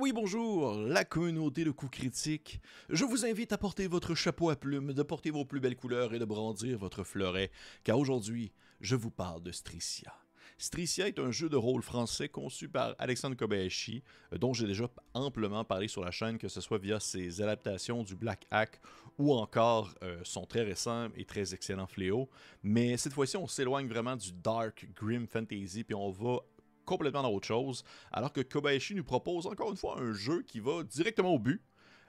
Oui, bonjour, la communauté de coups critiques. Je vous invite à porter votre chapeau à plumes, de porter vos plus belles couleurs et de brandir votre fleuret, car aujourd'hui, je vous parle de Stricia. Stricia est un jeu de rôle français conçu par Alexandre Kobayashi, dont j'ai déjà amplement parlé sur la chaîne, que ce soit via ses adaptations du Black Hack ou encore euh, son très récent et très excellent Fléau. Mais cette fois-ci, on s'éloigne vraiment du dark, grim fantasy, puis on va complètement dans autre chose, alors que Kobayashi nous propose encore une fois un jeu qui va directement au but,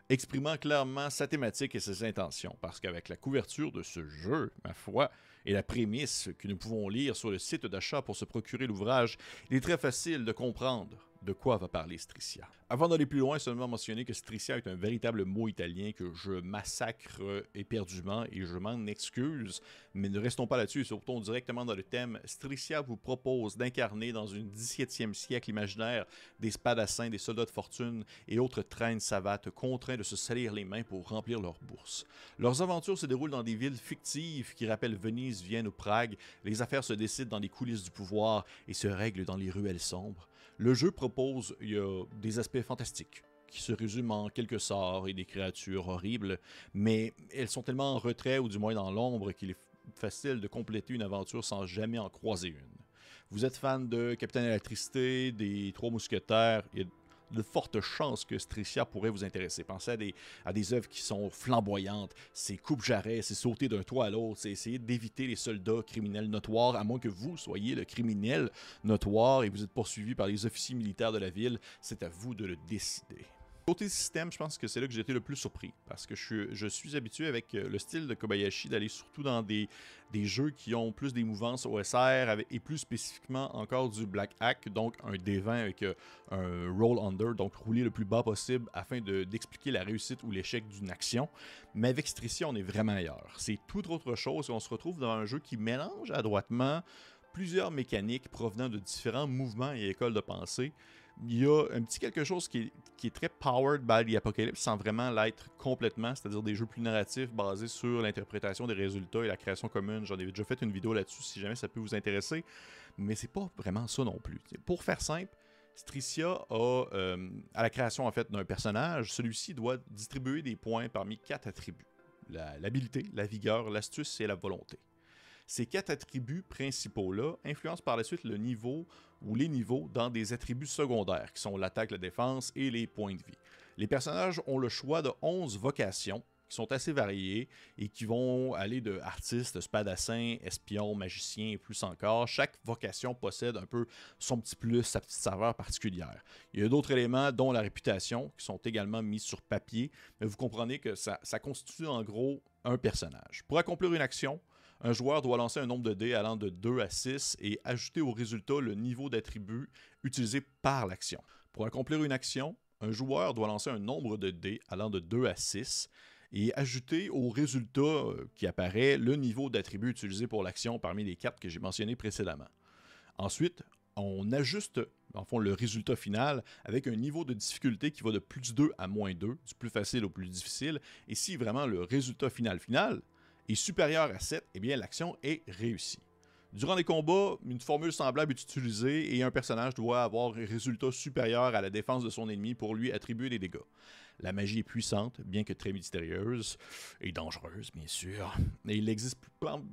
exprimant clairement sa thématique et ses intentions, parce qu'avec la couverture de ce jeu, ma foi, et la prémisse que nous pouvons lire sur le site d'achat pour se procurer l'ouvrage, il est très facile de comprendre de quoi va parler Stricia. Avant d'aller plus loin, seulement mentionner que Stricia est un véritable mot italien que je massacre éperdument et je m'en excuse, mais ne restons pas là-dessus, sortons directement dans le thème. Stricia vous propose d'incarner dans une 17e siècle imaginaire des spadassins, des soldats de fortune et autres traînes savates contraints de se salir les mains pour remplir leurs bourses. Leurs aventures se déroulent dans des villes fictives qui rappellent Venise, Vienne ou Prague. Les affaires se décident dans les coulisses du pouvoir et se règlent dans les ruelles sombres. Le jeu propose il y a des aspects fantastiques qui se résument en quelques sorts et des créatures horribles, mais elles sont tellement en retrait ou du moins dans l'ombre qu'il est facile de compléter une aventure sans jamais en croiser une. Vous êtes fan de Capitaine Électricité, des Trois Mousquetaires, et de fortes chances que Stricia pourrait vous intéresser. Pensez à des, à des œuvres qui sont flamboyantes, c'est coupe-jarret, c'est sauter d'un toit à l'autre, c'est essayer d'éviter les soldats criminels notoires, à moins que vous soyez le criminel notoire et vous êtes poursuivi par les officiers militaires de la ville, c'est à vous de le décider. Côté système, je pense que c'est là que j'ai été le plus surpris, parce que je suis, habitué avec euh, le style de Kobayashi d'aller surtout dans des, des, jeux qui ont plus des mouvances OSR et plus spécifiquement encore du Black Hack, donc un D20 avec euh, un roll under, donc rouler le plus bas possible afin d'expliquer la réussite ou l'échec d'une action. Mais avec Stricia, on est vraiment ailleurs. C'est tout autre chose, on se retrouve dans un jeu qui mélange adroitement plusieurs mécaniques provenant de différents mouvements et écoles de pensée il y a un petit quelque chose qui est, très powered by the Apocalypse sans vraiment l'être complètement, c'est-à-dire des jeux plus narratifs basés sur l'interprétation des résultats et la création commune. J'en ai déjà fait une vidéo là-dessus si jamais ça peut vous intéresser, mais c'est pas vraiment ça non plus. Pour faire simple, Stricia a, euh, à la création en fait d'un personnage, celui-ci doit distribuer des points parmi quatre attributs l'habileté, la vigueur, l'astuce et la volonté. Ces quatre attributs principaux-là influencent par la suite le niveau ou les niveaux dans des attributs secondaires, qui sont l'attaque, la défense et les points de vie. Les personnages ont le choix de 11 vocations qui sont assez variées et qui vont aller de artiste, spadassin, espion, magicien et plus encore. Chaque vocation possède un peu son petit plus, sa petite saveur particulière. Il y a d'autres éléments, dont la réputation, qui sont également mis sur papier, mais vous comprenez que ça constitue en gros un personnage. Pour accomplir une action, un joueur doit lancer un nombre de dés allant de 2 à 6 et ajouter au résultat le niveau d'attribut utilisé par l'action. Pour accomplir une action, un joueur doit lancer un nombre de dés allant de 2 à 6 et ajouter au résultat euh, qui apparaît le niveau d'attribut utilisé pour l'action parmi les cartes que j'ai mentionnées précédemment. Ensuite, on ajuste le résultat final avec un niveau de difficulté qui va de plus 2 à moins 2, du plus facile au plus difficile. Et si vraiment le résultat final final est supérieur à 7, eh bien l'action est réussie. Durant les combats, une formule semblable est utilisée et un personnage doit avoir un résultat supérieur à la défense de son ennemi pour lui attribuer des dégâts. La magie est puissante, bien que très mystérieuse et dangereuse, bien sûr. Et il existe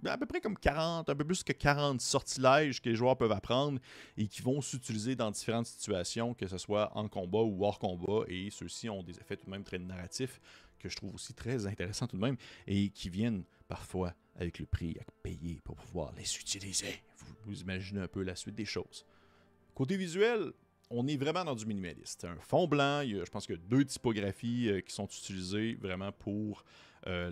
à peu près comme 40, un peu plus que 40 sortilèges que les joueurs peuvent apprendre et qui vont s'utiliser dans différentes situations, que ce soit en combat ou hors combat. Et ceux-ci ont des effets tout de même très narratifs que je trouve aussi très intéressants tout de même et qui viennent parfois avec le prix à payer pour pouvoir les utiliser. Vous, imaginez un peu la suite des choses. Côté visuel, on est vraiment dans du minimaliste. Un fond blanc, il y a, je pense qu'il y a deux typographies euh, qui sont utilisées vraiment pour euh,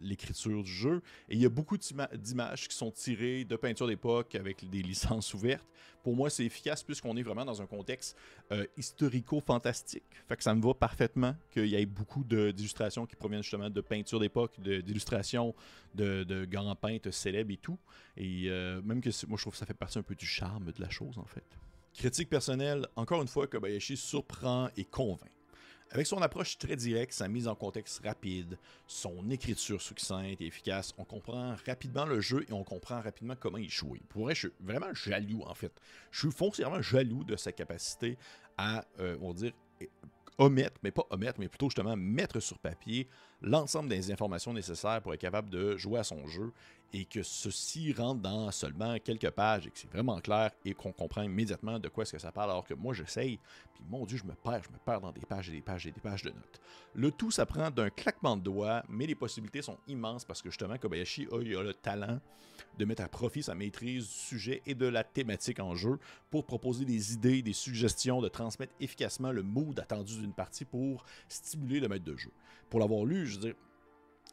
l'écriture du jeu. Et il y a beaucoup d'images qui sont tirées de peintures d'époque avec des licences ouvertes. Pour moi, c'est efficace puisqu'on est vraiment dans un contexte euh, historico-fantastique. Fait que ça me va parfaitement qu'il y ait beaucoup d'illustrations qui proviennent justement de peintures d'époque, d'illustrations de, de, grands peintres célèbres et tout. Et même que moi, je trouve que ça fait partie un peu du charme de la chose, en fait. Critique personnelle, encore une fois, Kobayashi surprend et convainc. Avec son approche très directe, sa mise en contexte rapide, son écriture succincte et efficace, on comprend rapidement le jeu et on comprend rapidement comment il joue. Pour vrai, je suis vraiment jaloux en fait. Je suis foncièrement jaloux de sa capacité à, euh, on va dire, omettre, mais pas omettre, mais plutôt justement mettre sur papier l'ensemble des informations nécessaires pour être capable de jouer à son jeu et que ceci rentre dans seulement quelques pages et que c'est vraiment clair et qu'on comprend immédiatement de quoi est-ce que ça parle alors que moi j'essaye, puis mon dieu je me perds, je me perds dans des pages et des pages et des pages de notes. Le tout ça prend d'un claquement de doigts, mais les possibilités sont immenses parce que justement Kobayashi a, a le talent de mettre à profit sa maîtrise du sujet et de la thématique en jeu pour proposer des idées, des suggestions, de transmettre efficacement le mood attendu d'une partie pour stimuler le maître de jeu. Pour l'avoir lu, je veux dire,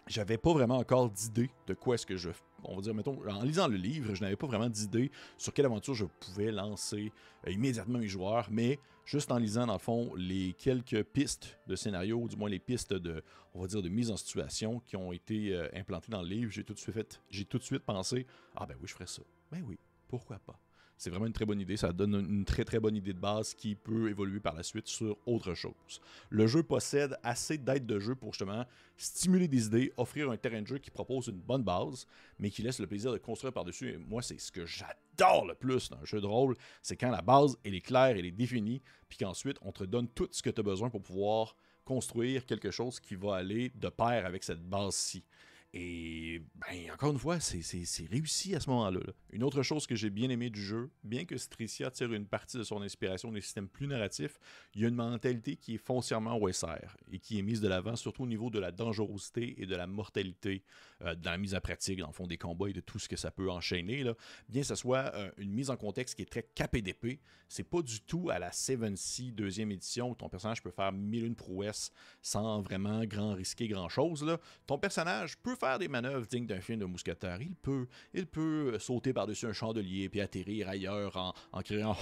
j'avais pas vraiment encore d'idée de quoi est-ce que je. On va dire, mettons, en lisant le livre, je n'avais pas vraiment d'idée sur quelle aventure je pouvais lancer euh, immédiatement mes joueurs, mais juste en lisant, dans le fond, les quelques pistes de scénario, ou du moins les pistes de, on va dire, de mise en situation qui ont été euh, implantées dans le livre, j'ai tout de suite j'ai tout de suite pensé, ah ben oui, je ferais ça. Ben oui, pourquoi pas. C'est vraiment une très bonne idée. Ça donne une très très bonne idée de base qui peut évoluer par la suite sur autre chose. Le jeu possède assez d'aides de jeu pour justement stimuler des idées, offrir un terrain de jeu qui propose une bonne base, mais qui laisse le plaisir de construire par-dessus. Et moi, c'est ce que j'adore le plus dans un jeu de rôle, c'est quand la base, elle est claire, elle est définie, puis qu'ensuite, on te donne tout ce que tu as besoin pour pouvoir construire quelque chose qui va aller de pair avec cette base-ci. Et ben, encore une fois, c'est réussi à ce moment-là. Une autre chose que j'ai bien aimé du jeu, bien que Stricia tire une partie de son inspiration des systèmes plus narratifs, il y a une mentalité qui est foncièrement OSR et qui est mise de l'avant, surtout au niveau de la dangerosité et de la mortalité euh, dans la mise en pratique, dans le fond des combats et de tout ce que ça peut enchaîner. Bien que ce soit euh, une mise en contexte qui est très capée d'épée, c'est pas du tout à la 7C deuxième édition où ton personnage peut faire mille une prouesses sans vraiment grand risquer grand chose. Ton personnage peut faire des manœuvres dignes d'un film de mousquetaire. Il peut, il peut sauter par-dessus un chandelier puis atterrir ailleurs en, en criant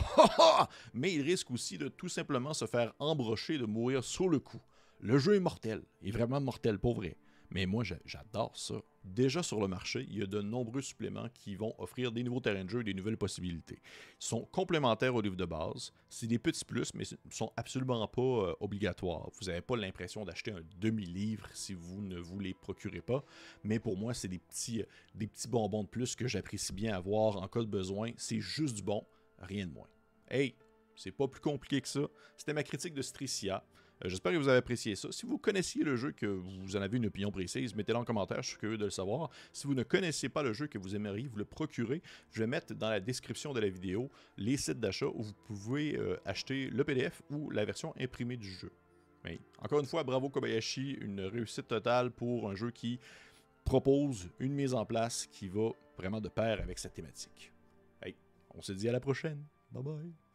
Mais il risque aussi de tout simplement se faire embrocher, de mourir sur le coup. Le jeu est mortel, est vraiment mortel pour vrai. Mais moi, j'adore ça. Déjà sur le marché, il y a de nombreux suppléments qui vont offrir des nouveaux terrains de jeu et des nouvelles possibilités. Ils sont complémentaires au livre de base. C'est des petits plus, mais ils ne sont absolument pas euh, obligatoires. Vous n'avez pas l'impression d'acheter un demi-livre si vous ne vous les procurez pas. Mais pour moi, c'est des petits, des petits bonbons de plus que j'apprécie bien avoir en cas de besoin. C'est juste du bon, rien de moins. Hey, c'est pas plus compliqué que ça. C'était ma critique de Stricia. Euh, j'espère que vous avez apprécié ça. Si vous connaissiez le jeu, que vous en avez une opinion précise, mettez-le en commentaire, je suis curieux de le savoir. Si vous ne connaissez pas le jeu, que vous aimeriez vous le procurer, je vais mettre dans la description de la vidéo les sites d'achat où vous pouvez euh, acheter le PDF ou la version imprimée du jeu. Encore une fois, bravo Kobayashi, une réussite totale pour un jeu qui propose une mise en place qui va vraiment de pair avec cette thématique. Hey, on se dit à la prochaine. Bye bye.